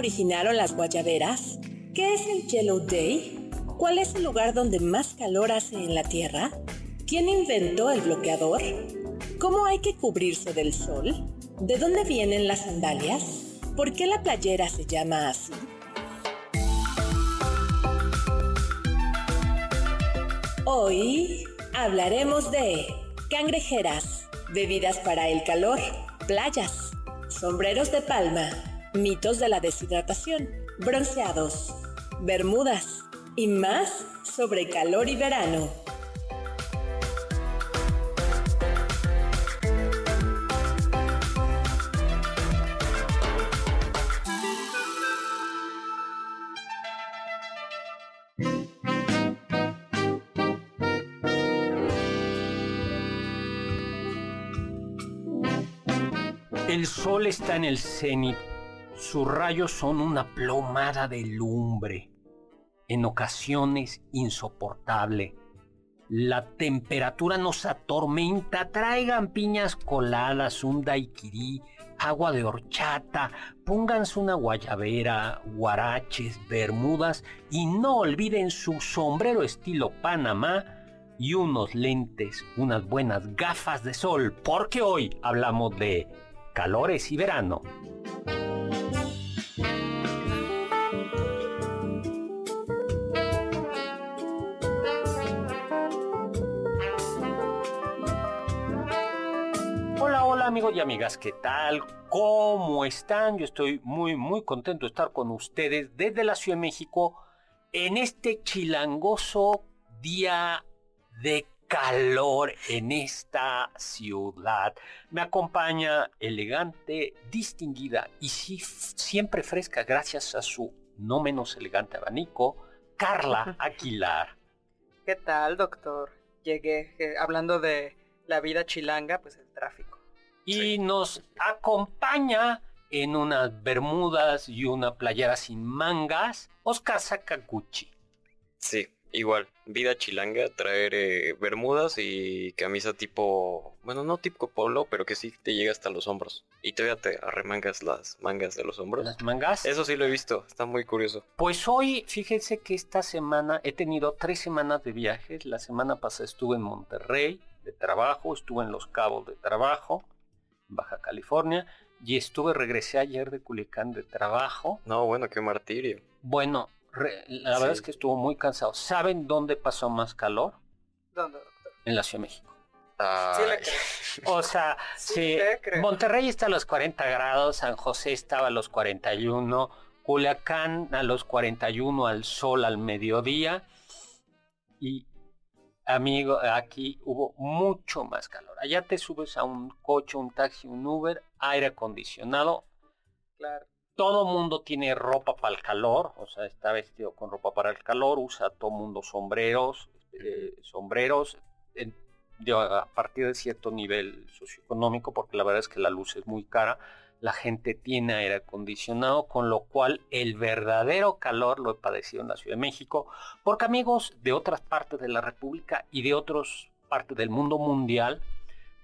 originaron las guayaberas? ¿Qué es el Yellow Day? ¿Cuál es el lugar donde más calor hace en la Tierra? ¿Quién inventó el bloqueador? ¿Cómo hay que cubrirse del sol? ¿De dónde vienen las sandalias? ¿Por qué la playera se llama así? Hoy hablaremos de cangrejeras, bebidas para el calor, playas, sombreros de palma, mitos de la deshidratación, bronceados, bermudas y más sobre calor y verano. El sol está en el cenit. Sus rayos son una plomada de lumbre, en ocasiones insoportable. La temperatura nos atormenta. Traigan piñas coladas, un daiquirí, agua de horchata, pónganse una guayabera, guaraches, bermudas y no olviden su sombrero estilo Panamá y unos lentes, unas buenas gafas de sol, porque hoy hablamos de calores y verano. Amigos y amigas, ¿qué tal? ¿Cómo están? Yo estoy muy, muy contento de estar con ustedes desde la Ciudad de México en este chilangoso día de calor en esta ciudad. Me acompaña elegante, distinguida y sí, siempre fresca gracias a su no menos elegante abanico, Carla Aguilar. ¿Qué tal, doctor? Llegué eh, hablando de la vida chilanga, pues el tráfico. Y nos acompaña en unas bermudas y una playera sin mangas, Oscar Sakaguchi. Sí, igual, vida chilanga, traer eh, bermudas y camisa tipo, bueno, no tipo polo, pero que sí te llega hasta los hombros. Y todavía te arremangas las mangas de los hombros. Las mangas. Eso sí lo he visto, está muy curioso. Pues hoy, fíjense que esta semana he tenido tres semanas de viajes. La semana pasada estuve en Monterrey de trabajo, estuve en Los Cabos de trabajo, Baja California, y estuve, regresé ayer de Culiacán de trabajo. No, bueno, qué martirio. Bueno, re- la verdad es que estuvo muy cansado. ¿Saben dónde pasó más calor? ¿Dónde, doctor? En la Ciudad de México. Sí le Ay, creo. O sea, Sí, sí, le creo. Monterrey está a los 40 grados, San José estaba a los 41, Culiacán a los 41 al sol al mediodía y amigo, aquí hubo mucho más calor. Allá te subes a un coche, un taxi, un Uber, aire acondicionado, Claro. todo mundo tiene ropa para el calor, o sea, está vestido con ropa para el calor, usa todo mundo sombreros, eh, sombreros, de- a partir de cierto nivel socioeconómico, porque la verdad es que la luz es muy cara, la gente tiene aire acondicionado, con lo cual el verdadero calor lo he padecido en la Ciudad de México, porque amigos de otras partes de la República y de otras partes del mundo mundial,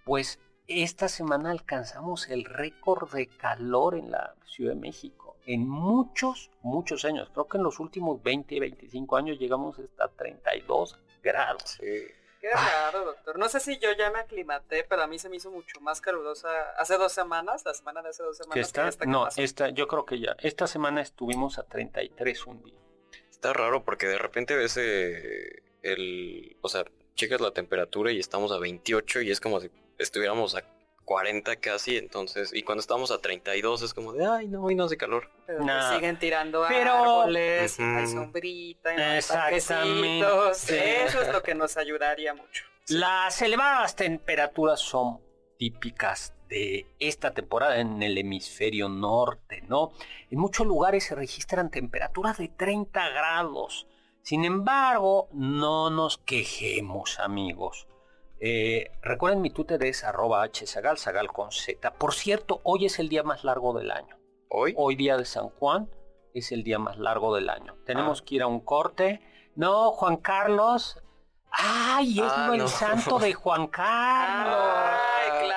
pues esta semana alcanzamos el récord de calor en la Ciudad de México. En muchos, muchos años. Creo que en los últimos 20, 25 años llegamos hasta 32 grados. Qué raro, doctor. No sé si yo ya me aclimaté, pero a mí se me hizo mucho más calurosa hace dos semanas, la semana de hace dos ¿Que semanas. está? que esta que No, esta, yo creo que ya. Esta semana estuvimos a 33 un día. Está raro porque de repente ves eh, el, o sea, checas la temperatura y estamos a 28 y es como si estuviéramos a 40 casi, entonces, y cuando estamos a 32 es como de, ay, no, hoy no hace calor. Pero Nah. te siguen tirando Pero- árboles, hay sombrita, Exactamente. Sí. Eso es lo que nos ayudaría mucho. Las elevadas temperaturas son típicas de esta temporada en el hemisferio norte, ¿no? En muchos lugares se registran temperaturas de 30 grados. Sin embargo, no nos quejemos, amigos. Eh, recuerden mi Twitter es arroba hsagal, sagal con z. Por cierto, hoy es el día más largo del año. ¿Hoy? Hoy día de San Juan es el día más largo del año. Tenemos que ir a un corte. No, Juan Carlos. ¡Ay, es Ah, el santo de Juan Carlos! Ay, claro.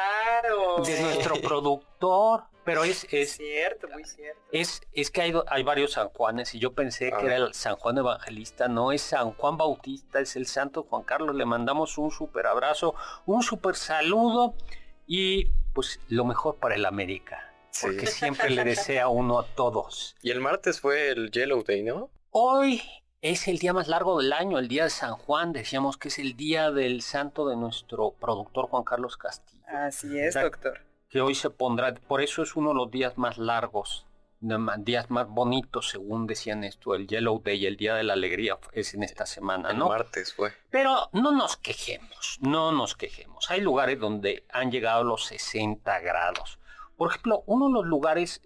De nuestro productor. Pero es, es, cierto, muy cierto. es, es que hay, hay varios San Juanes y yo pensé A que ver. era el San Juan Evangelista, no es San Juan Bautista, es el Santo Juan Carlos. Le mandamos un súper abrazo, un súper saludo y pues lo mejor para el América. Sí. Porque siempre le desea uno a todos. Y el martes fue el Yellow Day, ¿no? Hoy es el día más largo del año, el día de San Juan. Decíamos que es el día del santo de nuestro productor Juan Carlos Castillo. Así es, doctor. que hoy se pondrá, por eso es uno de los días más largos, días más bonitos, según decían esto, el Yellow Day, el Día de la Alegría es en esta semana, El ¿no? martes fue. Pero no nos quejemos, no nos quejemos. Hay lugares donde han llegado los 60 grados. Por ejemplo, uno de los lugares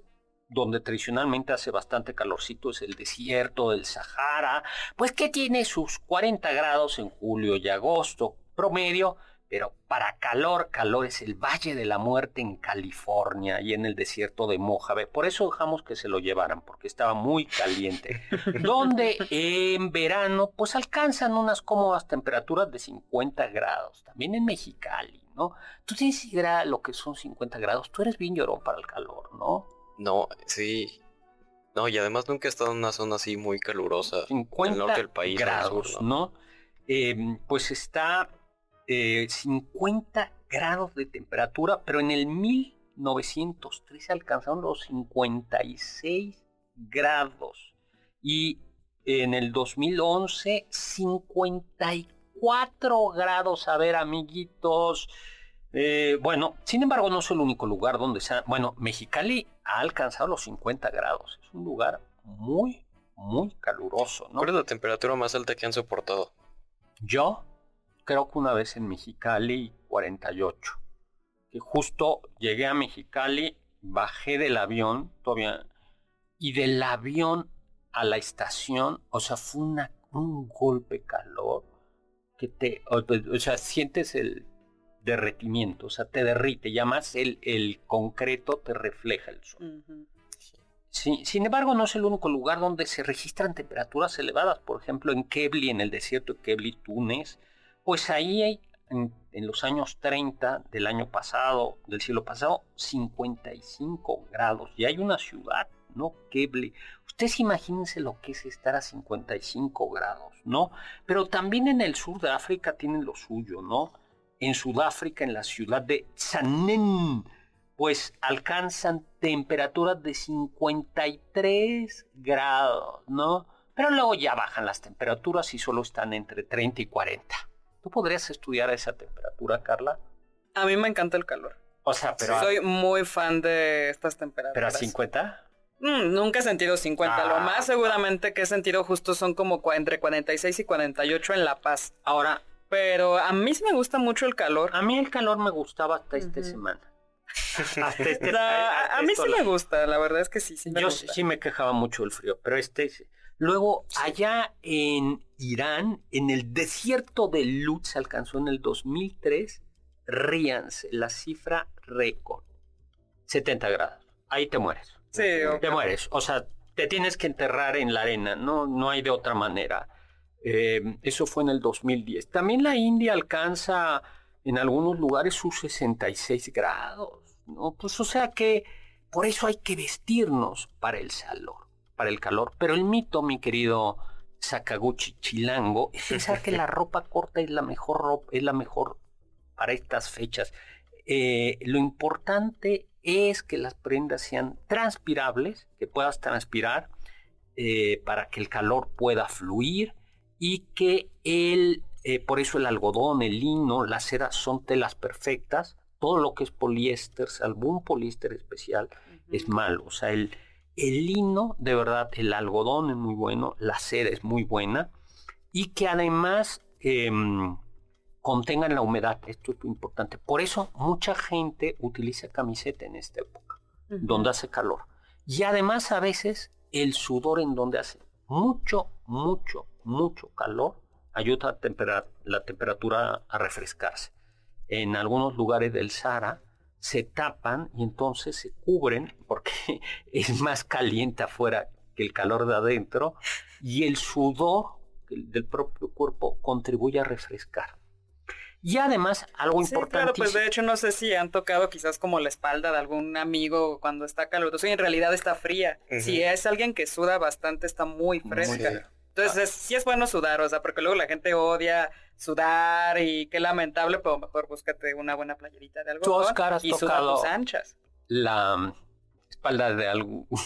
donde tradicionalmente hace bastante calorcito es el desierto del Sahara, pues que tiene sus 40 grados en julio y agosto promedio, pero para calor, calor es el Valle de la Muerte en California y en el desierto de Mojave. Por eso dejamos que se lo llevaran, porque estaba muy caliente. donde en verano pues alcanzan unas cómodas temperaturas de 50 grados. También en Mexicali, ¿no? Tú tienes idea lo que son 50 grados. Tú eres bien llorón para el calor, ¿no? No, sí. No, y además nunca he estado en una zona así muy calurosa. 50 el norte del país, grados, sur, ¿no? Eh, pues está eh, 50 grados de temperatura, pero en el 1903 alcanzaron los 56 grados y en el 2011 54 grados. A ver, amiguitos. Eh, bueno, sin embargo, no es el único lugar donde se ha... Bueno, Mexicali ha alcanzado los 50 grados. Es un lugar muy, muy caluroso, ¿no? ¿Cuál es la temperatura más alta que han soportado? Yo creo que una vez en Mexicali 48. Que justo llegué a Mexicali, bajé del avión, todavía, y del avión a la estación, o sea, fue una, un golpe calor que te, o, o sea, sientes el derretimiento, o sea, te derrite, ya más el, el concreto te refleja el sol. Sí, sin embargo, no es el único lugar donde se registran temperaturas elevadas. Por ejemplo, en Kebli, en el desierto de Kebli, Túnez, pues ahí hay, en, los años 30 del año pasado, del siglo pasado, 55 grados. Y hay una ciudad, ¿no? Kebli. Ustedes imagínense lo que es estar a 55 grados, ¿no? Pero también en el sur de África tienen lo suyo, ¿no? En Sudáfrica, en la ciudad de Tsanen, pues alcanzan temperaturas de 53 grados, ¿no? Pero luego ya bajan las temperaturas y solo están entre 30 y 40. ¿Tú podrías estudiar a esa temperatura, Carla? A mí me encanta el calor. O sea, pero, Soy muy fan de estas temperaturas. pero a 50. Mm, nunca he sentido 50. Lo Ah. más seguramente que he sentido justo son como entre 46 y 48 en La Paz. Ahora, Pero a mí sí me gusta mucho el calor. a mí el calor me gustaba hasta esta semana. Hasta este- a, a mí sí me gusta, la verdad es que sí, sí me Yo gusta. sí me quejaba mucho del frío, pero este... sí. Luego, allá en Irán, en el desierto de Lut, se alcanzó en el 2003, ríanse, la cifra récord, 70 grados. Ahí te mueres. Sí, Te mueres. O sea, te tienes que enterrar en la arena, no, no hay de otra manera. Eh, eso fue en el 2010. También la India alcanza en algunos lugares sus 66 grados, ¿no? Pues o sea que por eso hay que vestirnos para el calor, para el calor. Pero el mito, mi querido Sakaguchi Chilango, es pensar que la ropa corta es la mejor ropa, es la mejor para estas fechas. Eh, lo importante es que las prendas sean transpirables, que puedas transpirar eh, para que el calor pueda fluir y que el, eh, por eso el algodón, el lino, la seda son telas perfectas. Todo lo que es poliéster, salvo un poliéster especial, es malo. O sea, el, el lino, de verdad, el algodón es muy bueno, la seda es muy buena y que además, em, contengan la humedad. Esto es muy importante. Por eso mucha gente utiliza camiseta en esta época, donde hace calor. Y además a veces el sudor en donde hace mucho, mucho, mucho calor ayuda a la temperatura a refrescarse. En algunos lugares del Sahara se tapan y entonces se cubren porque es más caliente afuera que el calor de adentro y el sudor del propio cuerpo contribuye a refrescar. Y además, algo sí, importante. Claro, pues de hecho no sé si han tocado quizás como la espalda de algún amigo cuando está caluroso y en realidad está fría. Si es alguien que suda bastante, está muy fresca. Entonces, sí es bueno sudar, o sea, porque luego la gente odia sudar y qué lamentable, pero mejor búscate una buena playerita de algo. Tú, Oscar, has y tocado tus anchas. La mm, espalda de algo.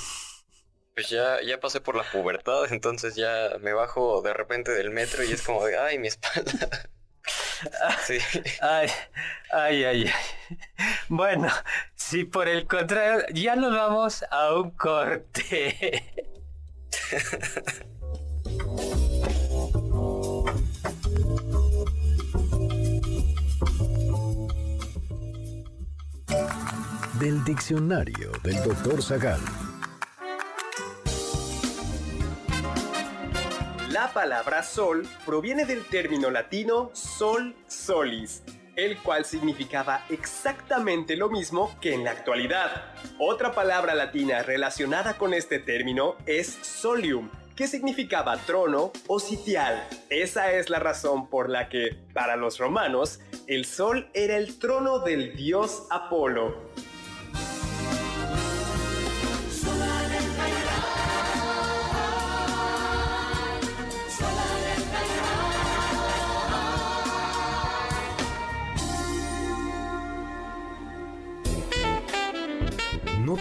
Pues ya, ya pasé por la pubertad, entonces ya me bajo de repente del metro y es como de, ay, mi espalda. Sí. Ay, ay, ay, ay. Bueno, si por el contrario, ya nos vamos a un corte. Del diccionario del doctor Zagal. La palabra sol proviene del término latino sol solis, el cual significaba exactamente lo mismo que en la actualidad. Otra palabra latina relacionada con este término es solium, que significaba trono o sitial. Esa es la razón por la que, para los romanos, el sol era el trono del dios Apolo.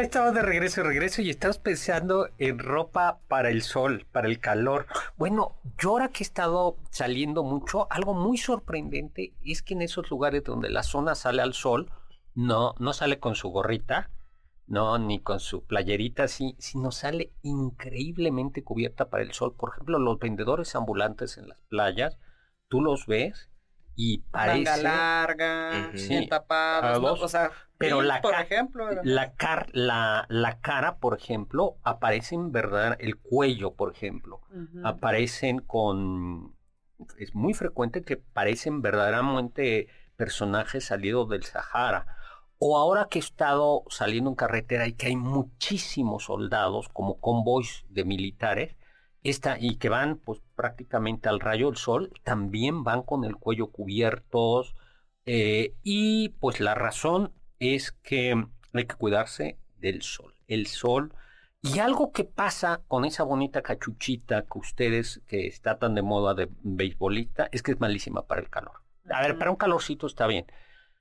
Estamos de regreso, regreso y estamos pensando en ropa para el sol, para el calor. Bueno, yo ahora que he estado saliendo mucho, algo muy sorprendente es que en esos lugares donde la zona sale al sol, no, no sale con su gorrita, no, ni con su playerita así, sino sale increíblemente cubierta para el sol. Por ejemplo, los vendedores ambulantes en las playas, tú los ves y parece Manga larga, bien tapados, o sea, pero la por ejemplo, la, car la, la, cara, por ejemplo, aparecen verdad el cuello, por ejemplo, aparecen con es muy frecuente que parecen verdaderamente personajes salidos del Sahara. O ahora que he estado saliendo en carretera y que hay muchísimos soldados como convoys de militares, esta, y que van pues prácticamente al rayo del sol, también van con el cuello cubiertos. Eh, y pues la razón es que hay que cuidarse del sol. El sol. Y algo que pasa con esa bonita cachuchita que ustedes, que está tan de moda de beisbolista, es que es malísima para el calor. A ver, para un calorcito está bien.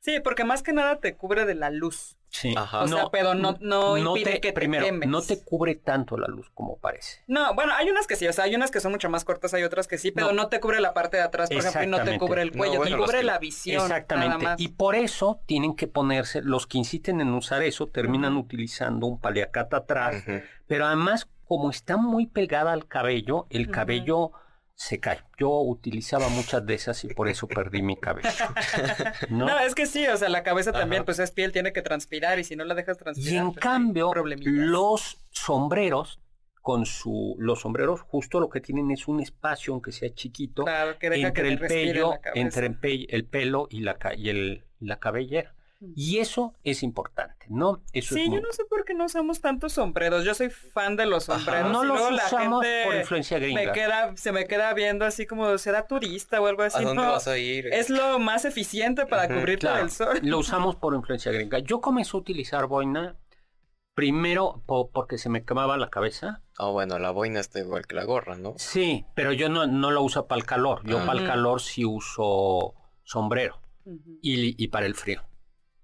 Sí, porque más que nada te cubre de la luz. Sí. Ajá. O sea, pero no, no, impide que te primero, quemes. no te cubre tanto la luz como parece. No, bueno, hay unas que sí, o sea, hay unas que son mucho más cortas, hay otras que sí, pero no, te cubre la parte de atrás, por ejemplo, y no te cubre el cuello, te cubre la visión. Exactamente. Y por eso tienen que ponerse, los que insisten en usar eso, terminan utilizando un paliacata atrás, pero además, como está muy pegada al cabello, el cabello se cae. Yo utilizaba muchas de esas y por eso perdí mi cabello. ¿No? es que sí, o sea, la cabeza también, pues es piel, tiene que transpirar y si no la dejas transpirar. Y en pues, cambio, los sombreros, con su, los sombreros justo lo que tienen es un espacio, aunque sea chiquito, entre el pelo, entre el, pelo y la, y el, la cabellera. Y eso es importante, ¿no? Eso sí, yo no sé por qué no usamos tantos sombreros. Yo soy fan de los sombreros. no los usamos por influencia gringa. Me queda, se me queda viendo así como será turista o algo así. ¿A dónde vas a ir? Es lo más eficiente para cubrirte del sol. Lo usamos por influencia gringa. Yo comencé a utilizar boina primero porque se me quemaba la cabeza. Ah, bueno, la boina está igual que la gorra, ¿no? Sí, pero yo no, no lo uso para el calor. Yo para el calor sí uso sombrero y, y para el frío.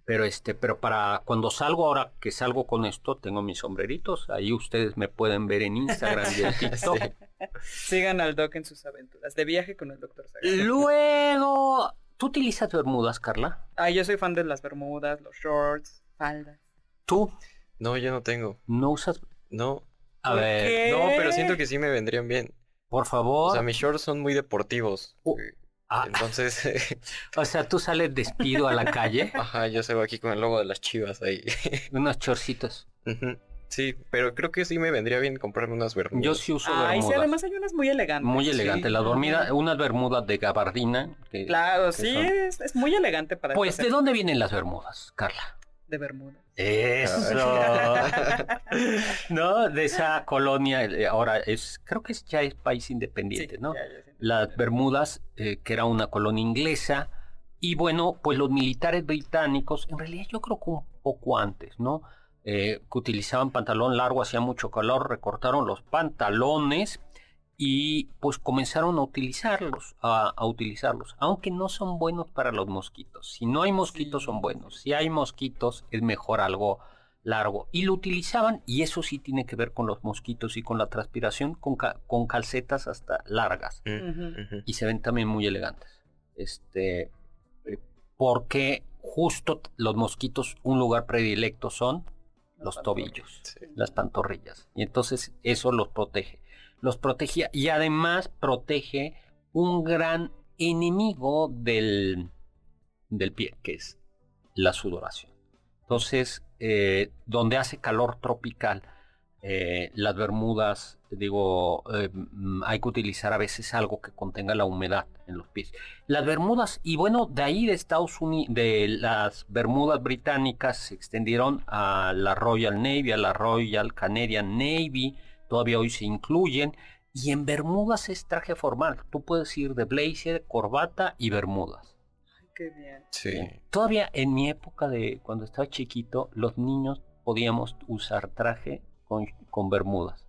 Pero este, pero para cuando salgo ahora que salgo con esto, tengo mis sombreritos. Ahí ustedes me pueden ver en Instagram y en TikTok. Sigan al Doc en sus aventuras de viaje con el Doctor Sagan. Luego, ¿tú utilizas bermudas, Carla? Ah, yo soy fan de las bermudas, los shorts, faldas. ¿Tú? No, yo no tengo. ¿No usas? No. A ver. No, pero siento que sí me vendrían bien. Por favor. O sea, mis shorts son muy deportivos. Uh. Ah. Entonces. o sea, tú sales despido a la calle. Ajá, yo salgo aquí con el logo de las chivas ahí. Unos chorcitos. Sí, pero creo que sí me vendría bien comprarme unas bermudas. Yo sí uso bermudas. sí, además hay unas muy elegantes. Muy elegante. La dormida, unas bermudas de gabardina. claro, sí, es, muy elegante para Pues, ¿de dónde vienen las bermudas, Carla? De Bermuda. Eso. no, de esa colonia, eh, ahora es, creo que ya es país independiente, ¿no? Las Bermudas, eh, que era una colonia inglesa, y bueno, pues los militares británicos, en realidad yo creo que un poco antes, ¿no? Eh, que utilizaban pantalón largo, hacía mucho calor, recortaron los pantalones y pues comenzaron a utilizarlos, a, utilizarlos, aunque no son buenos para los mosquitos. Si no hay mosquitos son buenos, si hay mosquitos es mejor algo largo. Y lo utilizaban, y eso sí tiene que ver con los mosquitos y con la transpiración, con, con calcetas hasta largas. Mm, y se ven también muy elegantes. Este, eh, porque justo los mosquitos, un lugar predilecto son los tobillos, las pantorrillas. Y entonces eso los protege los protegía y además protege un gran enemigo del, del pie, que es la sudoración. Entonces, eh, donde hace calor tropical, eh, las bermudas, digo, eh, mm, hay que utilizar a veces algo que contenga la humedad en los pies. Las bermudas, y bueno, de ahí de Estados Unidos, de las bermudas británicas se extendieron a la Royal Navy, a la Royal Canadian Navy, todavía hoy se incluyen. Y en Bermudas es traje formal. Tú puedes ir de blazer, corbata y Bermudas. Ay, qué bien. Sí. Todavía en mi época de cuando estaba chiquito, los niños podíamos usar traje con, con Bermudas.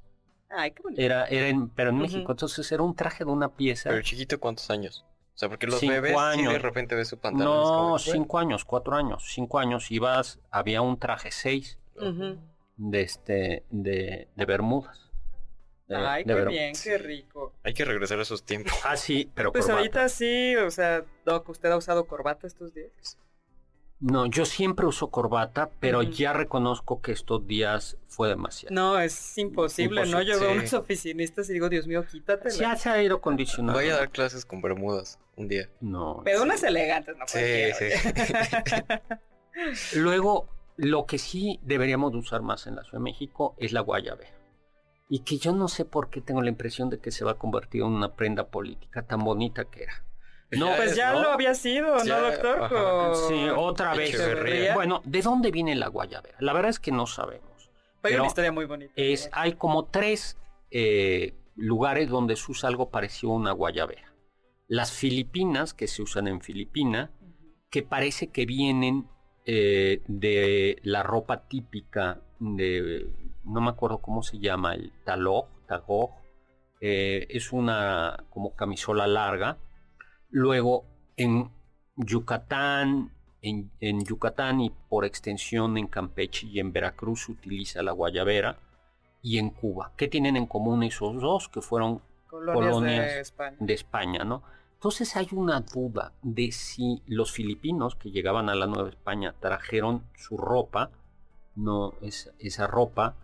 Ay, qué bonito. Era, era en, pero en México, entonces era un traje de una pieza. Pero chiquito, ¿cuántos años? O sea, porque los bebés de repente ves su pantalón. No, cinco años, cuatro años, cinco años. Ibas, había un traje seis de este, de, de Bermudas. Ay, qué bien, qué rico. Hay que regresar a esos tiempos. Ah, sí, pero Pues ahorita sí, o sea, Doc, ¿usted ha usado corbata estos días? No, yo siempre uso corbata, pero ya reconozco que estos días fue demasiado. No, es imposible, ¿no? Yo veo a unos oficinistas y digo, Dios mío, quítate. Ya se ha ido condicionado. Voy a dar clases con bermudas un día. No. Pero unas elegantes, ¿no? Sí, sí. Luego, lo que sí deberíamos usar más en la Ciudad de México es la guayabera y que yo no sé por qué tengo la impresión de que se va a convertir en una prenda política tan bonita que era. No, pues ya lo había sido, ¿no, doctor? Sí, otra vez. Bueno, ¿de dónde viene la guayabera? La verdad es que no sabemos. Hay una historia muy bonita. Es, hay como tres eh, lugares donde se usa algo parecido a una guayabera. Las Filipinas, que se usan en Filipina, que parece que vienen eh, de la ropa típica de no me acuerdo cómo se llama, el talog, tagog, eh, es una como camisola larga. Luego en Yucatán en, Yucatán y por extensión en Campeche y en Veracruz se utiliza la guayabera y en Cuba. ¿Qué tienen en común esos dos? Que fueron colonias, de, España. ¿no? Entonces hay una duda de si los filipinos que llegaban a la Nueva España trajeron su ropa, no esa ropa,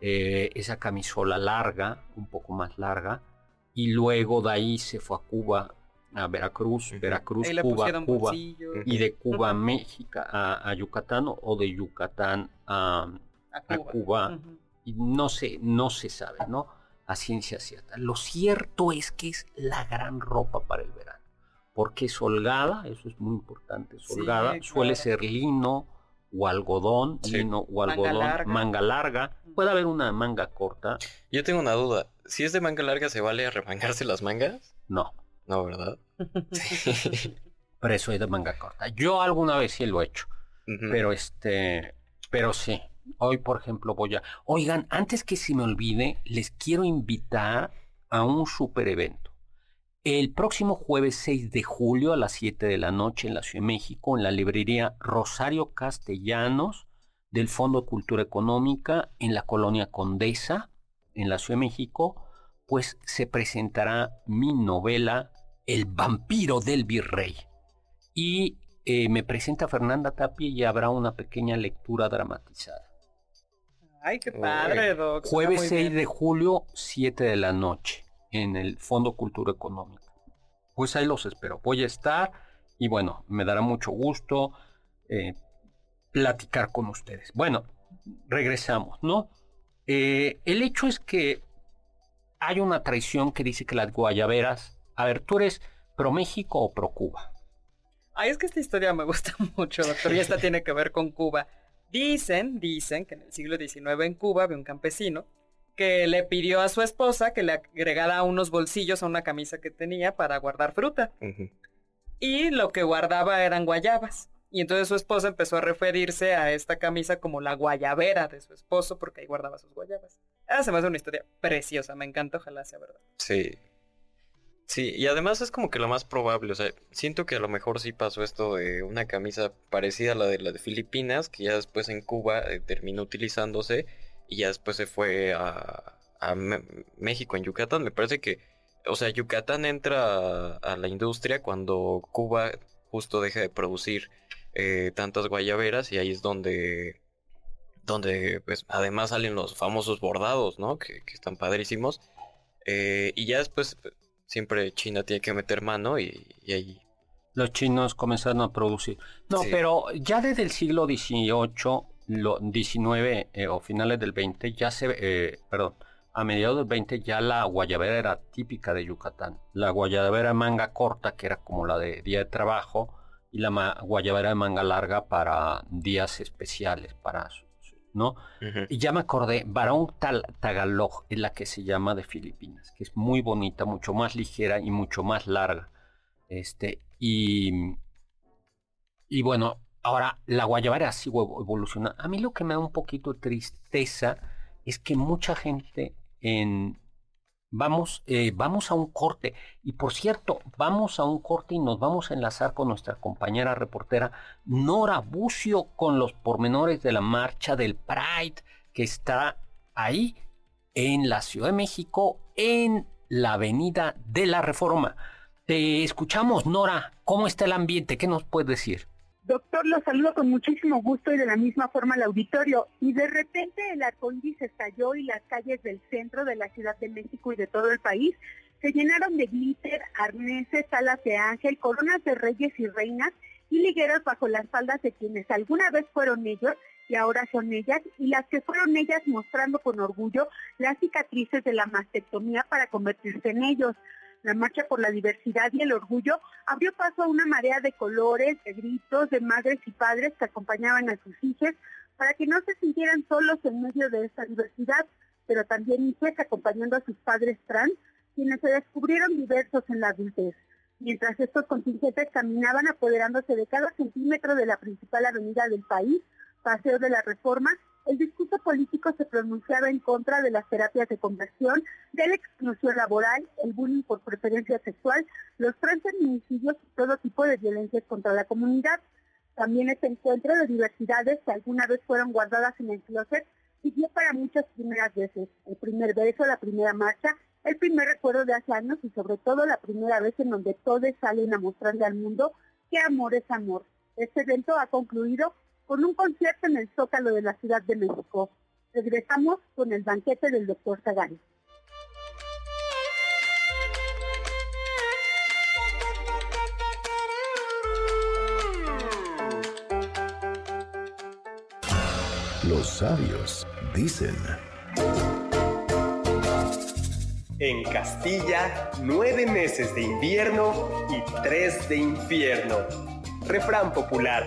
eh, esa camisola larga, un poco más larga, y luego de ahí se fue a Cuba, a Veracruz, Veracruz, Cuba, Cuba, y de Cuba a México, a, Yucatán, o de Yucatán a, Cuba, y no sé, no se sabe, ¿no? A ciencia cierta. Lo cierto es que es la gran ropa para el verano, porque es holgada, eso es muy importante, es holgada, suele ser lino, o algodón, lino o algodón, manga larga. Puede haber una manga corta. Yo tengo una duda. Si es de manga larga, ¿se vale remangarse las mangas? No. No, ¿verdad? Sí. Pero eso es de manga corta. Yo alguna vez sí lo he hecho. Pero este. Pero sí. Hoy, por ejemplo, voy a. Oigan, antes que se me olvide, les quiero invitar a un super evento. El próximo jueves 6 de julio a las 7 de la noche en la Ciudad de México, en la librería Rosario Castellanos del Fondo de Cultura Económica en la colonia Condesa, en la Ciudad de México, pues se presentará mi novela El vampiro del virrey. Y eh, me presenta Fernanda Tapia y habrá una pequeña lectura dramatizada. Ay, qué padre, Doc. Jueves 6 de julio, 7 de la noche en el Fondo Cultura Económica. Pues ahí los espero. Voy a estar y bueno, me dará mucho gusto eh, platicar con ustedes. Bueno, regresamos, ¿no? Eh, el hecho es que hay una traición que dice que las guayaberas, a ver, ¿tú eres pro México o pro Cuba? Ay, es que esta historia me gusta mucho, doctor, y esta tiene que ver con Cuba. Dicen, dicen que en el siglo XIX en Cuba había un campesino que le pidió a su esposa que le agregara unos bolsillos a una camisa que tenía para guardar fruta. Y lo que guardaba eran guayabas. Y entonces su esposa empezó a referirse a esta camisa como la guayabera de su esposo porque ahí guardaba sus guayabas. Ah, se me hace una historia preciosa, me encanta, ojalá sea verdad. Sí. Sí, y además es como que lo más probable, o sea, siento que a lo mejor sí pasó esto de una camisa parecida a la de la de Filipinas, que ya después en Cuba eh, terminó utilizándose y ya después se fue a, México, en Yucatán. Me parece que, o sea, Yucatán entra a, la industria cuando Cuba justo deja de producir eh, tantas guayaberas y ahí es donde, donde pues, además salen los famosos bordados, ¿no? Que, están padrísimos. Eh, y ya después siempre China tiene que meter mano y, ahí los chinos comenzaron a producir. No, pero ya desde el siglo XVIII lo 19 eh, o finales del 20 ya se, eh, perdón, a mediados del 20 ya la guayabera era típica de Yucatán. La guayabera manga corta, que era como la de día de trabajo, y la guayabera de manga larga para días especiales, para ¿no? Y ya me acordé, Barón Tal Tagalog es la que se llama de Filipinas, que es muy bonita, mucho más ligera y mucho más larga. Este, y, y bueno, Ahora, la guayabera sigue evolucionando. A mí lo que me da un poquito tristeza es que mucha gente en... Vamos, eh, vamos a un corte. Y por cierto, vamos a un corte y nos vamos a enlazar con nuestra compañera reportera Nora Bucio con los pormenores de la marcha del Pride que está ahí en la Ciudad de México, en la Avenida de la Reforma. Te escuchamos, Nora. ¿Cómo está el ambiente? ¿Qué nos puedes decir? Doctor, lo saludo con muchísimo gusto y de la misma forma al auditorio. Y de repente el arcoíris estalló y las calles del centro de la Ciudad de México y de todo el país se llenaron de glitter, arneses, alas de ángel, coronas de reyes y reinas y ligueros bajo las faldas de quienes alguna vez fueron ellos y ahora son ellas, y las que fueron ellas mostrando con orgullo las cicatrices de la mastectomía para convertirse en ellos la Marcha por la Diversidad y el Orgullo abrió paso a una marea de colores, de gritos, de madres y padres que acompañaban a sus hijos para que no se sintieran solos en medio de esta diversidad, pero también hijos acompañando a sus padres trans, quienes se descubrieron diversos en la adultez. Mientras estos contingentes caminaban apoderándose de cada centímetro de la principal avenida del país, Paseo de la Reforma, el discurso político se pronunciaba en contra de las terapias de conversión, de la exclusión laboral, el bullying por preferencia sexual, los feminicidios y todo tipo de violencias contra la comunidad. También este encuentro de diversidades que alguna vez fueron guardadas en el closet sirvió para muchas primeras veces. El primer beso, la primera marcha, el primer recuerdo de hace años y sobre todo la primera vez en donde todos salen a mostrarle al mundo que amor es amor. Este evento ha concluido con un concierto en el Zócalo de la Ciudad de México. Regresamos con el banquete del doctor Zagari. Los sabios dicen. En Castilla, nueve meses de invierno y tres de infierno. Refrán popular.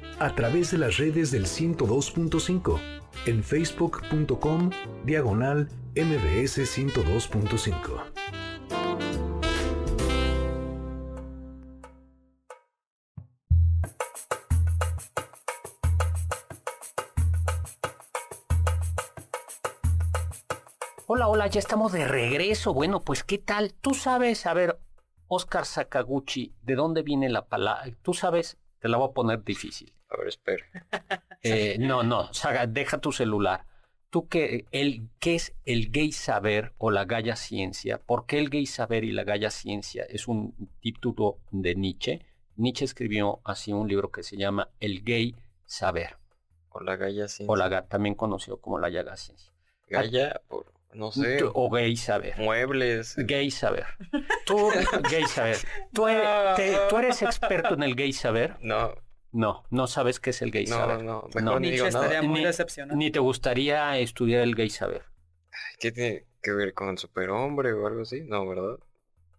a través de las redes del 102.5 en facebook.com diagonal mbs 102.5. Hola, hola, ya estamos de regreso. Bueno, pues ¿qué tal? Tú sabes, a ver, Oscar Sakaguchi, ¿de dónde viene la palabra? Tú sabes, te la voy a poner difícil. A ver, espera. Eh, no, no, Saga, deja tu celular. ¿Tú qué, el, qué es el gay saber o la gaya ciencia? ¿Por qué el gay saber y la gaya ciencia es un título de Nietzsche? Nietzsche escribió así un libro que se llama El gay saber. O la gaya ciencia. O la también conocido como la yaga ciencia. Gaya, por, no sé. O gay saber. Muebles. Gay saber. Tú, gay saber. ¿Tú, eres, ¿Tú eres experto en el gay saber? No. No, no sabes qué es el gay no, saber. No, no, no. Ni, estaría muy ni, decepcionado. Ni te gustaría estudiar el gay saber. ¿Qué tiene que ver con superhombre o algo así? No, ¿verdad?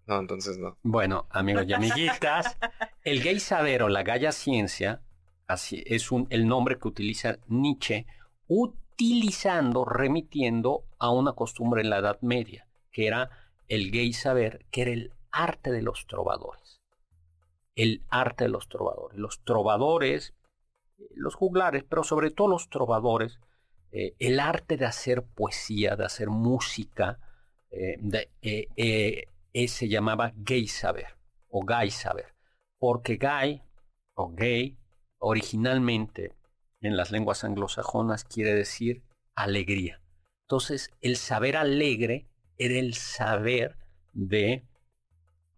No, entonces no. Bueno, amigos y amiguitas, el gay saber o la gaya ciencia, así es un, el nombre que utiliza Nietzsche, utilizando, remitiendo a una costumbre en la Edad Media, que era el gay saber, que era el arte de los trovadores el arte de los trovadores. Los trovadores, los juglares, pero sobre todo los trovadores, eh, el arte de hacer poesía, de hacer música, eh, de, eh, se llamaba gay saber o gay saber, porque gay o gay originalmente en las lenguas anglosajonas quiere decir alegría. Entonces, el saber alegre era el saber de,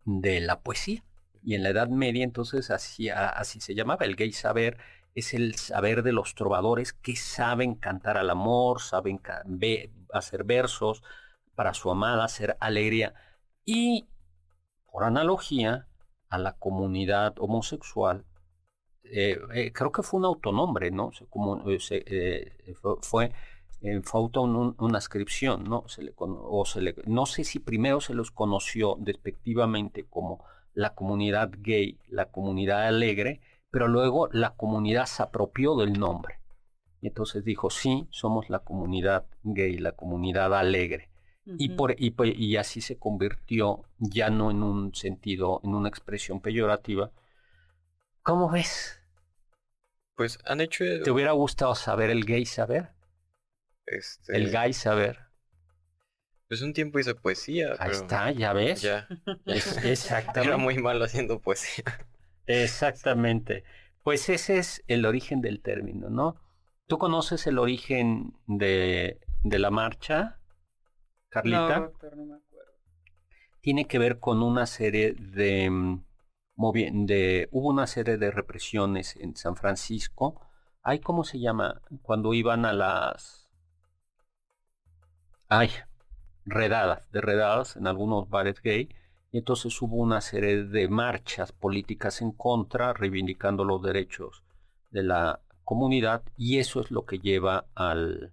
de la poesía y en la Edad Media entonces así, así se llamaba, el gay saber es el saber de los trovadores que saben cantar al amor, saben hacer versos para su amada, hacer alegría. Y por analogía a la comunidad homosexual, eh, eh, creo que fue un autonombre, ¿no? Como, eh, fue, fue, fue una inscripción, ¿no? Se le, o se le, no sé si primero se los conoció despectivamente como la comunidad gay, la comunidad alegre, pero luego la comunidad se apropió del nombre. Y entonces dijo, sí, somos la comunidad gay, la comunidad alegre. y, por, y, y, así se convirtió ya no en un sentido, en una expresión peyorativa. ¿Cómo ves? Pues han hecho... ¿Te hubiera gustado saber el gay saber? Este... El gay saber. Pues un tiempo hice poesía. Ahí está, ya ves. Ya. Exactamente. Era muy malo haciendo poesía. Exactamente. Pues ese es el origen del término, ¿no? ¿Tú conoces el origen de, de la marcha, Carlita? No, doctor, no me acuerdo. Tiene que ver con una serie de, mm, de... Hubo una serie de represiones en San Francisco. Ay, ¿cómo se llama? Cuando iban a las... Ay, redadas, de redadas en algunos bares gay, y entonces hubo una serie de marchas políticas en contra, reivindicando los derechos de la comunidad, y eso es lo que lleva al,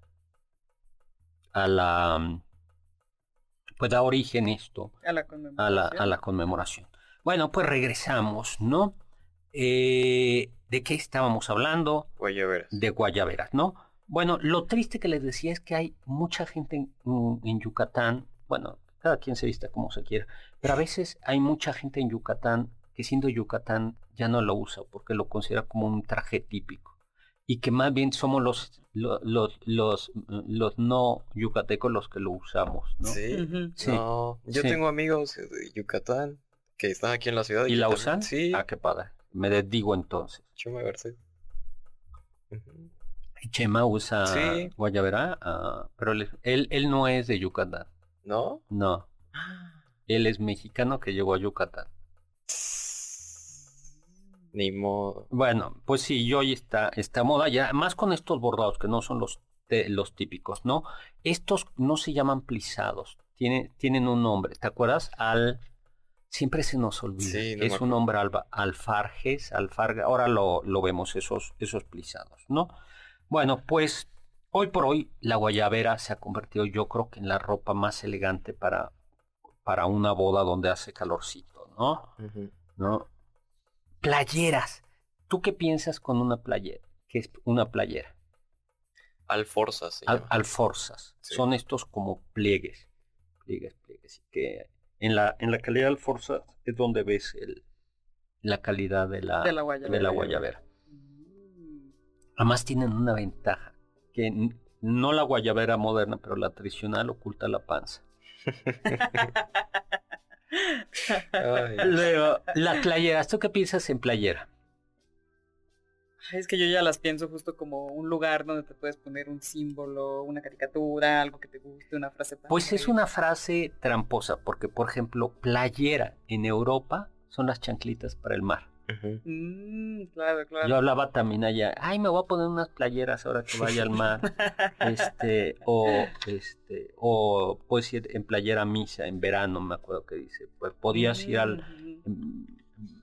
a la, pues da origen esto a la conmemoración. A la, conmemoración. Bueno, pues regresamos, ¿no? Eh, ¿De qué estábamos hablando? Guayaberas. De guayaberas, ¿no? Bueno, lo triste que les decía es que hay mucha gente en, en Yucatán, bueno, cada quien se vista como se quiera, pero a veces hay mucha gente en Yucatán que siendo Yucatán ya no lo usa porque lo considera como un traje típico y que más bien somos los los, los, los, no yucatecos los que lo usamos, ¿no? Sí, yo tengo amigos de Yucatán que están aquí en la ciudad. ¿Y, la usan? Sí. Ah, qué padre. Me desdigo entonces. Chema García. Chema usa Guayabera, ah, pero él, él, él no es de Yucatán. ¿No? No. Él es mexicano que llegó a Yucatán. Ni modo. Bueno, pues sí, yo hoy está esta moda ya, más con estos bordados que no son los, los típicos, ¿no? Estos no se llaman plisados, tienen, tienen un nombre, ¿te acuerdas? Al... Siempre se nos olvida. es un nombre alba, alfarjes, alfarga, ahora lo, lo vemos esos, esos plisados, ¿no? Bueno, pues hoy por hoy la guayabera se ha convertido yo creo que en la ropa más elegante para, para una boda donde hace calorcito, ¿no? ¿No? Playeras. ¿Tú qué piensas con una playera? ¿Qué es una playera? Alforzas. alforzas. Son estos como pliegues. Pliegues, pliegues. Y que en la, en la calidad de alforzas es donde ves el, la calidad de la, de la guayabera. Además tienen una ventaja, que no la guayabera moderna, pero la tradicional oculta la panza. Luego, las playeras, ¿tú qué piensas en playera? Es que yo ya las pienso justo como un lugar donde te puedes poner un símbolo, una caricatura, algo que te guste, una frase. Pues es una frase tramposa, porque por ejemplo, playera en Europa son las chanclitas para el mar. Mm, claro, claro. Yo hablaba también allá, ay, me voy a poner unas playeras ahora que vaya al mar. este, o este, o puedes ir en playera misa en verano, me acuerdo que dice. Pues podías ir al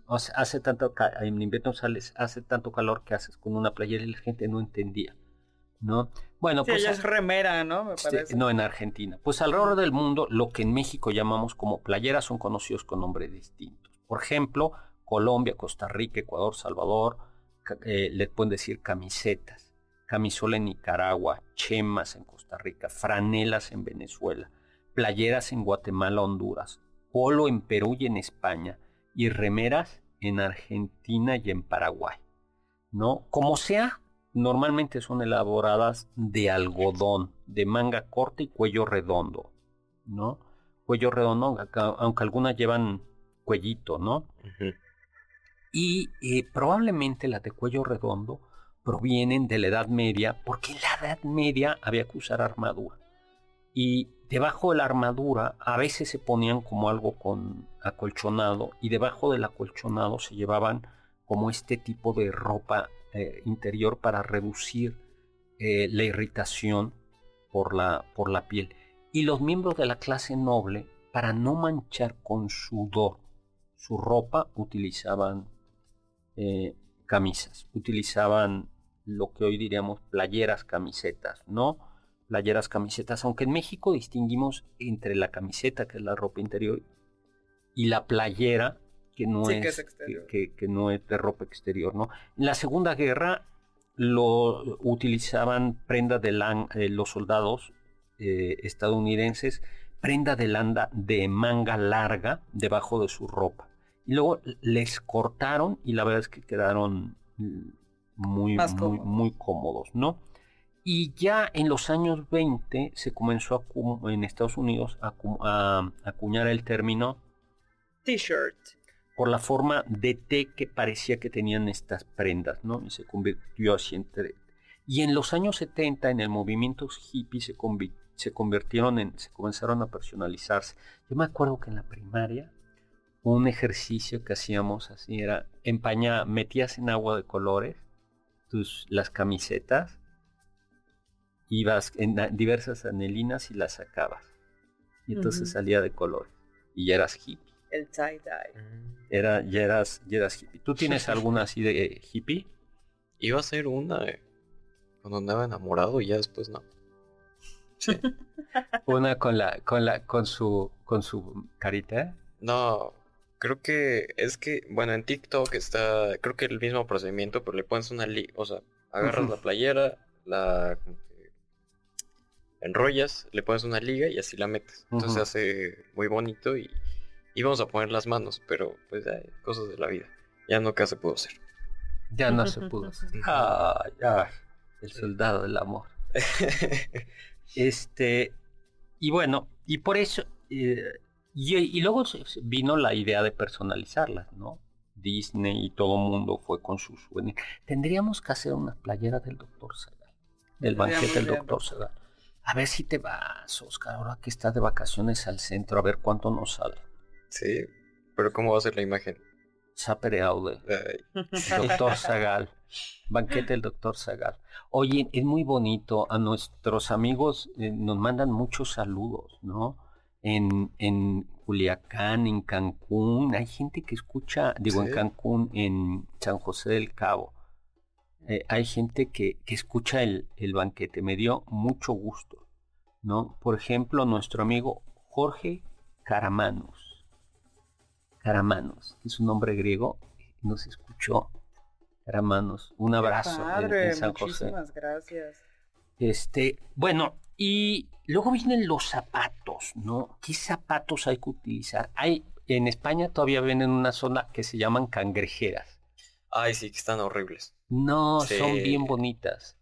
hace tanto en invierno sales, hace tanto calor que haces con una playera y la gente no entendía. ¿No? Bueno, pues es remera, ¿no? Me parece. no, en Argentina. Pues alrededor del mundo, lo que en México llamamos como playeras son conocidos con nombres distintos. Por ejemplo, Colombia, Costa Rica, Ecuador, Salvador, eh, le pueden decir camisetas, camisola en Nicaragua, chemas en Costa Rica, franelas en Venezuela, playeras en Guatemala, Honduras, polo en Perú y en España, y remeras en Argentina y en Paraguay. ¿No? Como sea, normalmente son elaboradas de algodón, de manga corta y cuello redondo, ¿no? Cuello redondo, aunque algunas llevan cuellito, ¿no? Y eh, probablemente las de cuello redondo provienen de la Edad Media, porque en la Edad Media había que usar armadura. Y debajo de la armadura a veces se ponían como algo con acolchonado y debajo del acolchonado se llevaban como este tipo de ropa eh, interior para reducir eh, la irritación por la, por la piel. Y los miembros de la clase noble, para no manchar con sudor su ropa, utilizaban eh, camisas. Utilizaban lo que hoy diríamos playeras, camisetas, ¿no? Playeras, camisetas, aunque en México distinguimos entre la camiseta, que es la ropa interior, y la playera, que no, es, que, no es de ropa exterior, ¿no? En la Segunda Guerra lo utilizaban prenda de eh, los soldados eh, estadounidenses, prenda de landa de manga larga debajo de su ropa. Y luego les cortaron y la verdad es que quedaron muy, muy, muy cómodos, ¿no? Y ya en los años 20 se comenzó a, en Estados Unidos a, acuñar el término t-shirt por la forma de T que parecía que tenían estas prendas, ¿no? Y se convirtió así entre... Y en los años 70 en el movimiento hippie se, se convirtieron en, se comenzaron a personalizarse. Yo me acuerdo que en la primaria un ejercicio que hacíamos así era empañar, metías en agua de colores tus, las camisetas, ibas en diversas anelinas y las sacabas. Y entonces salía de colores. Y ya eras hippie. El tie-dye. Mm. Era, ya, eras, ya eras hippie. ¿Tú tienes alguna así de eh, hippie? Iba a ser una eh, cuando andaba enamorado y ya después no. una con la, con la, con su con su carita. No, creo que es que, bueno, en TikTok está, creo que el mismo procedimiento, pero le pones una liga, o sea, agarras la playera, la enrollas, le pones una liga y así la metes. Entonces se hace muy bonito y, y, vamos a poner las manos, pero pues hay cosas de la vida. Ya nunca se pudo hacer. Ya no se pudo hacer. Ah, ya. El soldado del amor. este, y bueno, y por eso, eh, y, luego vino la idea de personalizarlas, ¿no? Disney y todo el mundo fue con sus sueños. Tendríamos que hacer una playera del doctor Sagal, del banquete del doctor Sagal. A ver si te vas, Oscar, ahora que estás de vacaciones al centro, a ver cuánto nos sale. Sí, pero ¿cómo va a ser la imagen? Sapere Aude. Doctor Zagal. Banquete del Doctor Zagal. Oye, es muy bonito. A nuestros amigos eh, nos mandan muchos saludos, ¿no? En, en Culiacán, en Cancún. Hay gente que escucha, digo, en Cancún, en San José del Cabo. Eh, hay gente que, que escucha el, el banquete. Me dio mucho gusto, ¿no? Por ejemplo, nuestro amigo Jorge Caramanus Caramanos, que es un nombre griego, nos escuchó. Caramanos, un abrazo padre, Muchísimas gracias. Este, bueno, y luego vienen los zapatos, ¿no? ¿Qué zapatos hay que utilizar? Hay, en España todavía en una zona que se llaman cangrejeras. Ay, sí, que están horribles. No, son bien bonitas.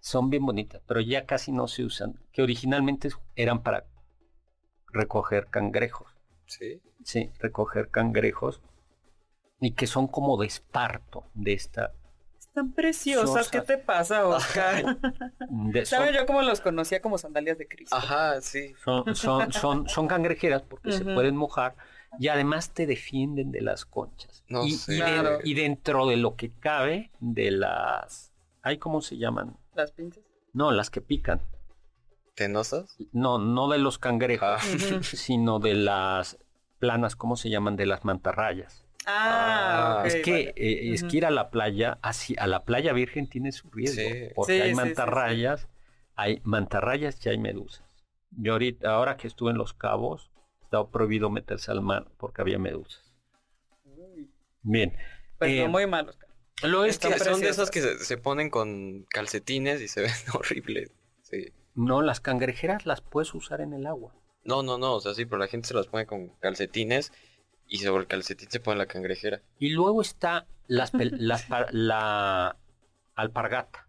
Son bien bonitas, pero ya casi no se usan. Que originalmente eran para recoger cangrejos. Sí. Sí, recoger cangrejos. Y que son como de esparto de esta. Están preciosas, ¿qué te pasa, Oscar? ¿Sabes yo cómo los conocía como sandalias de Cristo? Ajá, sí. Son, son, son, son cangrejeras porque se pueden mojar y además te defienden de las conchas. No y, sé. y, dentro de lo que cabe de las... ¿Hay cómo se llaman? ¿Las pinzas? No, las que pican. ¿Tenosas? No, no de los cangrejos, sino de las planas, ¿cómo se llaman? De las mantarrayas. Ah, es que eh, es que ir a la playa, así a la playa virgen tiene su riesgo, porque hay mantarrayas, hay mantarrayas y hay medusas. Yo ahorita, ahora que estuve en Los Cabos, estaba prohibido meterse al mar porque había medusas. Bien. Pues eh, muy malos. Lo es que son de esas que se, ponen con calcetines y se ven horribles. Sí. No, las cangrejeras las puedes usar en el agua. No, no, no, o sea, sí, pero la gente se las pone con calcetines y sobre el calcetín se pone la cangrejera. Y luego está las, la alpargata.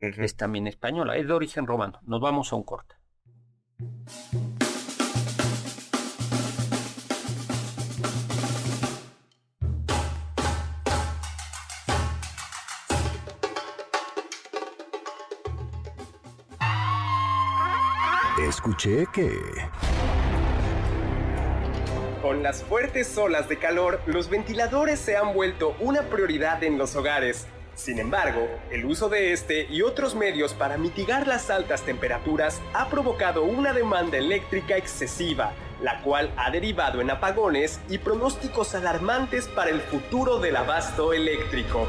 Es también española, es de origen romano. Nos vamos a un corte. Escuché que... Con las fuertes olas de calor, los ventiladores se han vuelto una prioridad en los hogares. Sin embargo, el uso de este y otros medios para mitigar las altas temperaturas ha provocado una demanda eléctrica excesiva, la cual ha derivado en apagones y pronósticos alarmantes para el futuro del abasto eléctrico.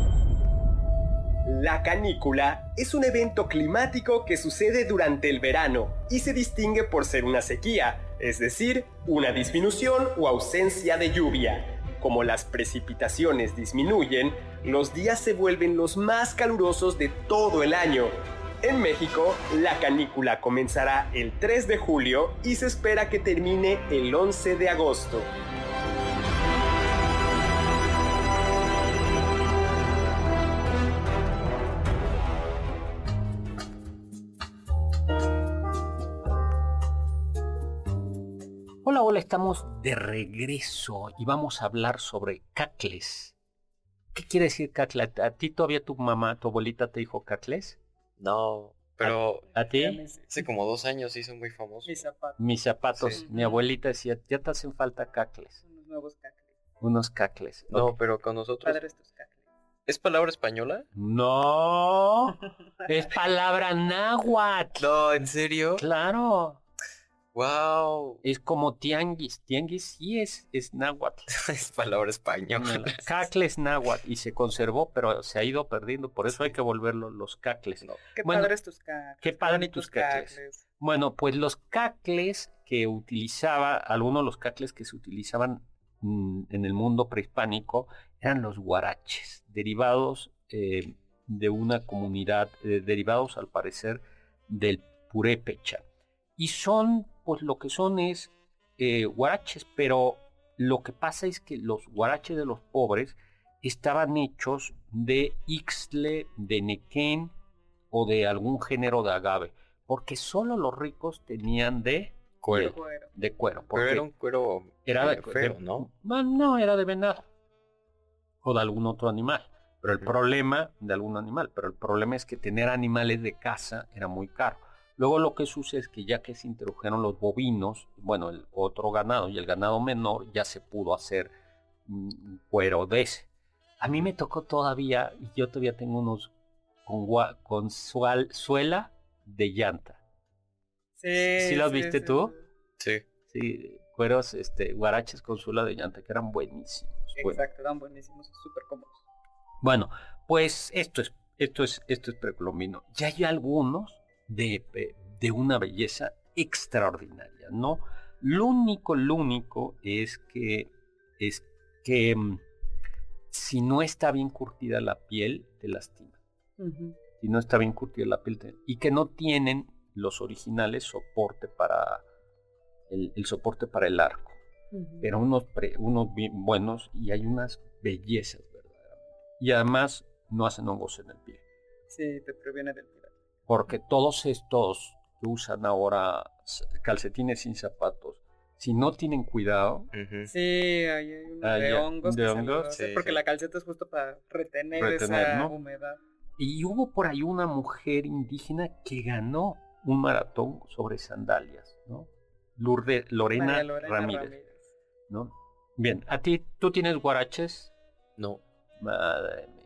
La canícula es un evento climático que sucede durante el verano y se distingue por ser una sequía, es decir, una disminución o ausencia de lluvia. Como las precipitaciones disminuyen, los días se vuelven los más calurosos de todo el año. En México, la canícula comenzará el 3 de julio y se espera que termine el 11 de agosto. Estamos de regreso y vamos a hablar sobre cacles. ¿Qué quiere decir cacles? ¿A ti todavía tu mamá, tu abuelita te dijo cacles? No, Pero ¿A ti? hace como dos años hizo muy famoso. Mis zapatos. Mis zapatos. Sí. Mi abuelita decía, ya te hacen falta cacles. Unos nuevos cacles. Unos cacles. No, pero con nosotros. Padres tus cacles. ¿Es palabra española? No. es palabra náhuatl. No, ¿en serio? Claro. Wow. Es como tianguis. Tianguis sí es, es náhuatl. es palabra española. Cacle es náhuatl y se conservó, pero se ha ido perdiendo. Por eso hay que volverlo los cacles. Qué Bueno, padres tus cacles. qué padre tus cacles. Bueno, pues los cacles que utilizaba, algunos de los cacles que se utilizaban mm, en el mundo prehispánico eran los guaraches, derivados eh, de una comunidad, eh, derivados al parecer del purépecha. Y son, pues lo que son es eh, guaraches, pero lo que pasa es que los guaraches de los pobres estaban hechos de ixtle, de nequén o de algún género de agave, porque solo los ricos tenían de Cuero. Cuero. de cuero. Pero porque era un cuero era de, feo, de- ¿no? No, no, era de venado. O de algún otro animal. Pero el problema, de algún animal, pero el problema es que tener animales de casa era muy caro. Luego lo que sucede es que ya que se introdujeron los bovinos, bueno, el otro ganado y el ganado menor, ya se pudo hacer mm, cuero de ese. A mí me tocó todavía, y yo todavía tengo unos con, gua- con sual- suela de llanta. Sí, ¿Sí los viste tú? Sí. Sí, cueros, este, guaraches con suela de llanta, que eran buenísimos. Bueno, Exacto, eran buenísimos, súper cómodos. Bueno, pues esto es, esto es, esto es precolombino. Ya hay algunos de, pe- de una belleza extraordinaria, ¿no? Lo único, lo único es que, es que mm, si no está bien curtida la piel, te lastima. Si no está bien curtida la piel, te- y que no tienen los originales soporte para el, el soporte para el arco pero unos, pre- unos bien buenos y hay unas bellezas verdaderamente. Y además no hacen hongos en el pie, Sí, te previene del pirata. Porque todos estos que usan ahora calcetines sin zapatos, si no tienen cuidado. Sí, hay uno Ah, de ya, hongos. de que hongos, sí, porque sí. la calceta es justo para retener, Retener, esa ¿no? humedad. y hubo por ahí una mujer indígena que ganó un maratón sobre sandalias, ¿no? Lourdes, Lorena, María Lorena Ramírez, ¿no? Bien, a ti, ¿tú tienes guaraches? No. Madre mía.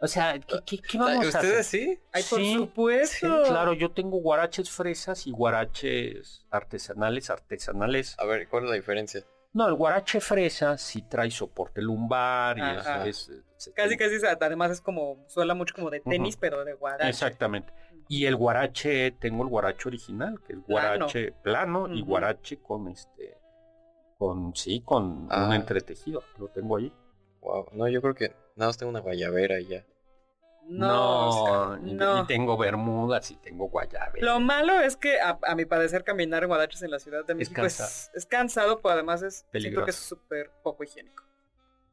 O sea, ¿qué, qué- qué vamos a hacer? ¿Ustedes sí? Ay, por Sí, supuesto. Claro, yo tengo guaraches fresas y guaraches artesanales, artesanales. A ver, ¿cuál es la diferencia? No, el guarache fresa sí trae soporte lumbar y Ajá. es, es- Casi, casi, además es como, suela mucho como de tenis, pero de guarache. Exactamente. Y el guarache, tengo el guarache original, que es Plano. guarache plano y guarache con este, con, sí, con Ah. un entretejido. Lo tengo ahí. Wow. No, yo creo que nada más tengo una guayabera y ya. No, no. y tengo bermudas y tengo guayabes. Lo malo es que, a, a mi parecer, caminar en en la Ciudad de México es, cansado. es cansado, pero además es siento Peligroso. que es súper poco higiénico.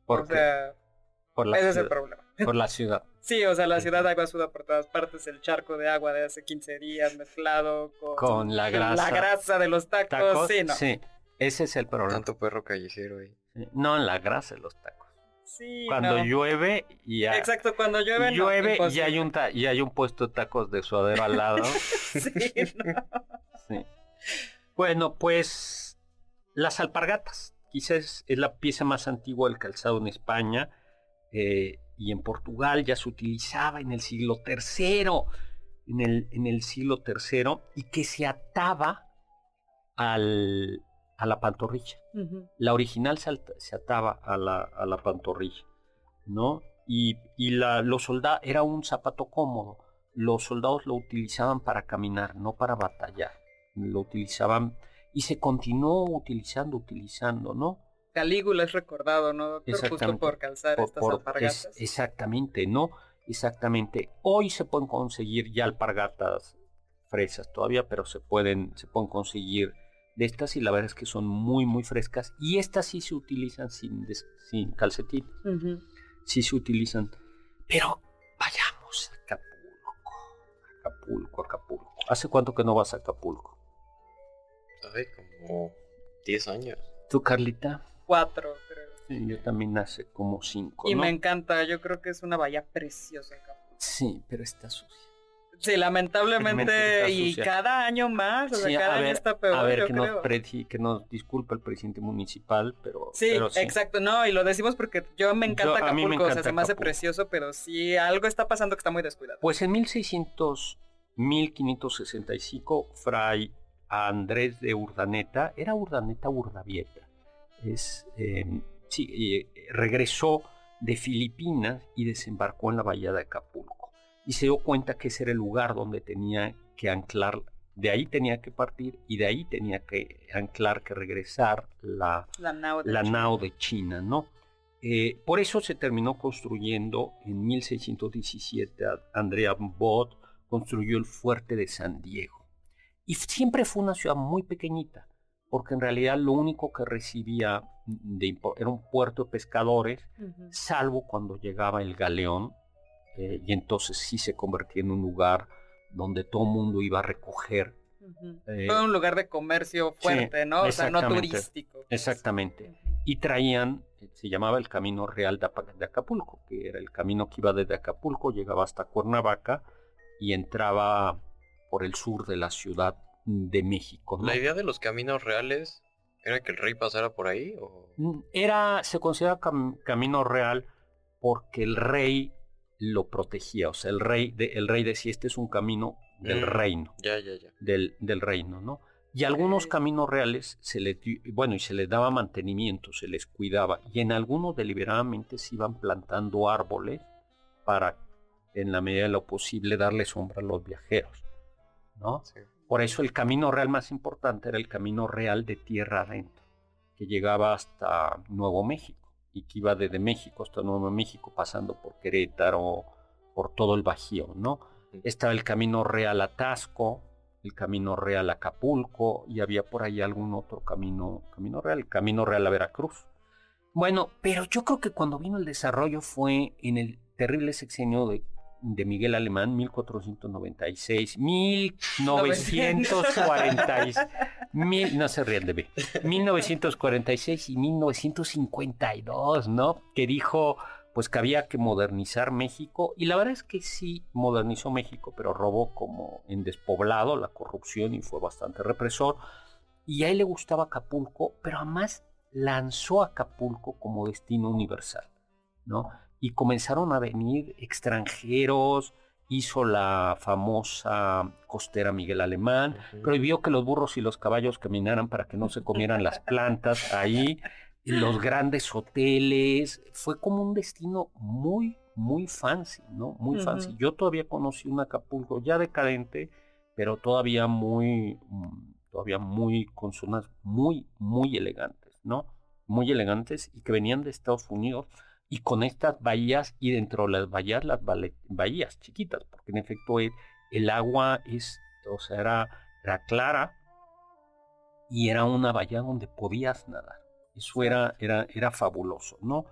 Porque- O sea, por, la ese es el problema. por la ciudad. Sí, o sea, la ciudad hay basura por todas partes, el charco de agua de hace 15 días mezclado con, Con la grasa. la grasa de los tacos. Tacos, sí, no. sí, ese es el problema. Tanto perro callejero ahí. No en la grasa de los tacos. Sí, Cuando no. llueve y ya Exacto, cuando llueve, no, y hay un ta- y hay un puesto de tacos de suadero al lado. Sí, no. Sí. Bueno, pues las alpargatas. Quizás es la pieza más antigua del calzado en España eh, y en Portugal ya se utilizaba en el siglo III, en el, en el siglo III, y que se ataba al, a la pantorrilla. La original se, se ataba a la, a la pantorrilla, ¿no? Y, y la, los soldados, era un zapato cómodo. Los soldados lo utilizaban para caminar, no para batallar. Lo utilizaban y se continuó utilizando, utilizando, ¿no? Calígula es recordado, ¿no, doctor? Justo por calzar Por- estas por- alpargatas. es- exactamente, ¿no? Exactamente. Hoy se pueden conseguir ya alpargatas fresas todavía, pero se pueden, se pueden conseguir de estas y la verdad es que son muy, muy frescas. Y estas sí se utilizan sin, des- sin calcetín. Sí se utilizan. Pero vayamos a Acapulco. Acapulco, Acapulco. ¿Hace cuánto que no vas a Acapulco? Ay, como 10 años. ¿Tú, Carlita? Cuatro, creo. Sí, yo también hace como cinco, Y ¿no? me encanta, yo creo que es una bahía preciosa. Acapulco. Sí, pero está sucia. Sí, lamentablemente, y cada año más, o sea, cada año está peor. A ver, que, Nos que nos disculpa el presidente municipal, pero sí, exacto, no, y lo decimos porque yo me encanta Acapulco, o sea, se me hace precioso, pero sí, algo está pasando que está muy descuidado. Pues en 1600, 1565, Fray Andrés de Urdaneta, era Urdaneta Urdavieta, es, em, sí, eh, regresó de Filipinas y desembarcó en la bahía de Acapulco y se dio cuenta que ese era el lugar donde tenía que anclar, de ahí tenía que partir y de ahí tenía que anclar, que regresar la, la, nao, de China, ¿no? Eh, por eso se terminó construyendo en 1617, Andrea Bott construyó el fuerte de San Diego. Y siempre fue una ciudad muy pequeñita, porque en realidad lo único que recibía de, era un puerto de pescadores, salvo cuando llegaba el galeón eh, y entonces sí se convertía en un lugar donde todo el mundo iba a recoger. Eh, Fue un lugar de comercio fuerte, ¿no? O sea, no turístico. Exactamente. Y traían, eh, se llamaba el Camino Real de, Acapulco, que era el camino que iba desde Acapulco, llegaba hasta Cuernavaca y entraba por el sur de la ciudad de México. ¿La idea de los caminos reales era que el rey pasara por ahí? ¿o? Mm, era, se considera camino real porque el rey lo protegía. O sea, el rey, de, el rey decía, este es un camino del mm, reino. Ya, ya, ya. Del, del reino, ¿no? Y algunos caminos reales se les, bueno, y se les daba mantenimiento, se les cuidaba. Y en algunos deliberadamente se iban plantando árboles para, en la medida de lo posible, darle sombra a los viajeros, ¿no? Por eso el camino real más importante era el camino real de tierra adentro, que llegaba hasta Nuevo México y que iba desde México hasta Nuevo México, pasando por Querétaro, por todo el Bajío, ¿no? Estaba el camino real a Tasco, el camino real a Acapulco, y había por ahí algún otro camino, camino real, el camino real a Veracruz. Bueno, pero yo creo que cuando vino el desarrollo fue en el terrible sexenio de de Miguel Alemán, 1496, 1946, mil, no se ríen de mí, 1946 y 1952, ¿no? Que dijo pues que había que modernizar México y la verdad es que sí modernizó México, pero robó como en despoblado la corrupción y fue bastante represor. Y a él le gustaba Acapulco, pero además lanzó Acapulco como destino universal, ¿no? y comenzaron a venir extranjeros, hizo la famosa costera Miguel Alemán, prohibió que los burros y los caballos caminaran para que no se comieran las plantas ahí, los grandes hoteles, fue como un destino muy, muy fancy, ¿no? Muy fancy. Yo todavía conocí un Acapulco ya decadente, pero todavía muy, mm, todavía muy, con zonas muy, muy elegantes, ¿no? Muy elegantes y que venían de Estados Unidos y con estas bahías y dentro de las bahías las bahías chiquitas, porque en efecto el, agua es, o sea, era, clara y era una bahía donde podías nadar. Eso era, era, era fabuloso, ¿no?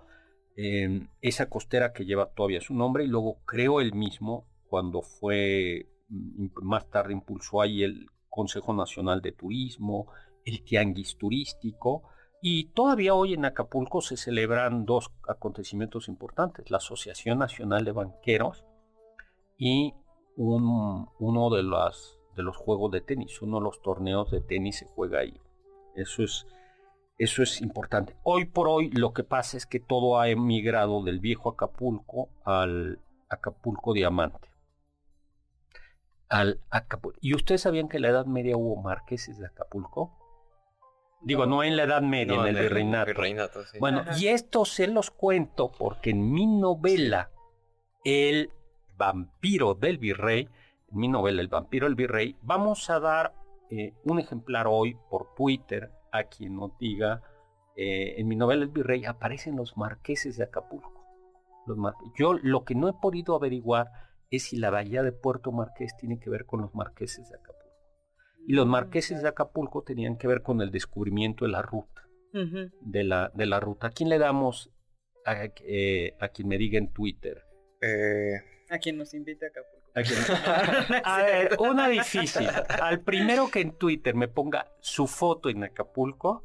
Em, esa costera que lleva todavía su nombre y luego creo él mismo cuando fue mm, más tarde impulsó ahí el Consejo Nacional de Turismo, el Tianguis Turístico, y todavía hoy en Acapulco se celebran dos acontecimientos importantes, la Asociación Nacional de Banqueros y un, uno de, las, de los juegos de tenis, uno de los torneos de tenis se juega ahí. Eso es, eso es importante. Hoy por hoy lo que pasa es que todo ha emigrado del viejo Acapulco al Acapulco Diamante. Al Acapulco. ¿Y ustedes sabían que en la Edad Media hubo marqueses de Acapulco? Digo, no, en la Edad Media, en el virreinato. Bueno, y esto se los cuento porque en mi novela, El vampiro del virrey, en mi novela El vampiro del virrey, vamos a dar eh, un ejemplar hoy por Twitter a quien nos diga, eh, en mi novela El virrey aparecen los marqueses de Acapulco. Los Yo lo que no he podido averiguar es si la bahía de Puerto Marqués tiene que ver con los marqueses de Acapulco. Y los marqueses de Acapulco tenían que ver con el descubrimiento de la ruta. de, la, de la ruta. ¿A quién le damos? A, eh, a quien me diga en Twitter. Eh... A quien nos invite a Acapulco. ¿A, ver, una difícil. Al primero que en Twitter me ponga su foto en Acapulco.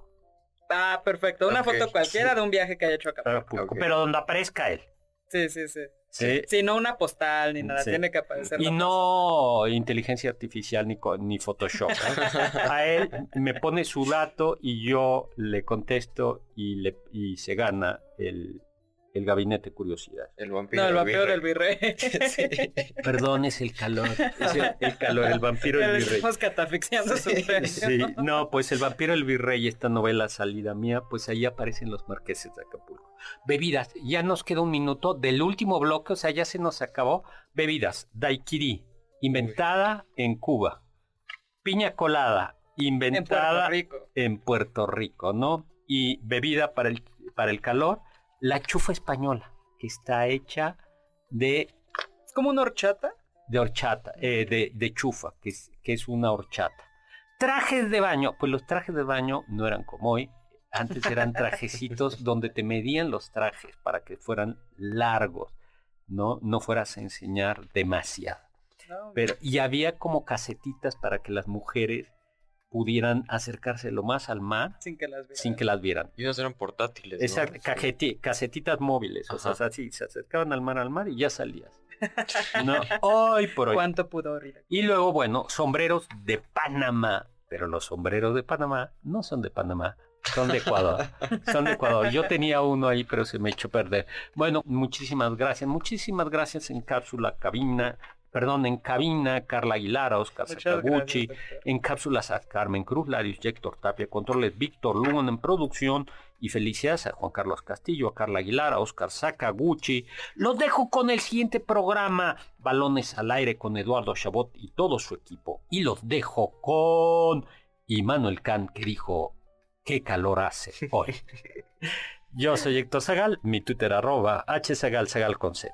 Ah, perfecto. Una foto cualquiera de un viaje que haya hecho a Acapulco. Pero donde aparezca él. Sí, sí, sí. Sí. no una postal ni nada, tiene que aparecer. Y no inteligencia artificial ni, ni Photoshop. ¿eh? A él me pone su dato y yo le contesto y, le, y se gana el, el gabinete curiosidad. El vampiro. No, el vampiro del virrey. Perdón, es el calor. Es el, calor, el vampiro del virrey. Estamos catafixiando su Sí, no, pues el vampiro del virrey, esta novela salida mía, pues ahí aparecen los marqueses de Acapulco. Bebidas, ya nos queda un minuto del último bloque, o sea, ya se nos acabó. Bebidas, daiquiri, inventada en Cuba. Piña colada, inventada en Puerto Rico, en Puerto Rico ¿no? Y bebida para el, para el calor, la chufa española, que está hecha de... ¿Es como una horchata? De horchata, eh, de, de, chufa, que es, que es una horchata. Trajes de baño, pues los trajes de baño no eran como hoy, antes eran trajecitos donde te medían los trajes para que fueran largos, no, no fueras a enseñar demasiado. Pero, y había como casetitas para que las mujeres pudieran acercarse lo más al mar sin que las vieran. Sin que las vieran. Y esas eran portátiles. Exacto, casetitas móviles, o sea, así se acercaban al mar al mar y ya salías. no, hoy por hoy. ¿Cuánto pudo Y luego, bueno, sombreros de Panamá, pero los sombreros de Panamá no son de Panamá, son de Ecuador. Son de Ecuador. Yo tenía uno ahí, pero se me echó a perder. Bueno, muchísimas gracias. Muchísimas gracias en cápsula cabina perdón, en cabina, Carla Aguilar, Oscar Sakaguchi, en cápsulas a Carmen Cruz, Larios Héctor Tapia, controles Víctor Lugon en producción y felicidades a Juan Carlos Castillo, a Carla Aguilar, a Oscar Sakaguchi. Los dejo con el siguiente programa, Balones al aire con Eduardo Chabot y todo su equipo. Y los dejo con Immanuel Kant que dijo, qué calor hace hoy. Yo soy Héctor Zagal, mi Twitter arroba hzagal, con Z.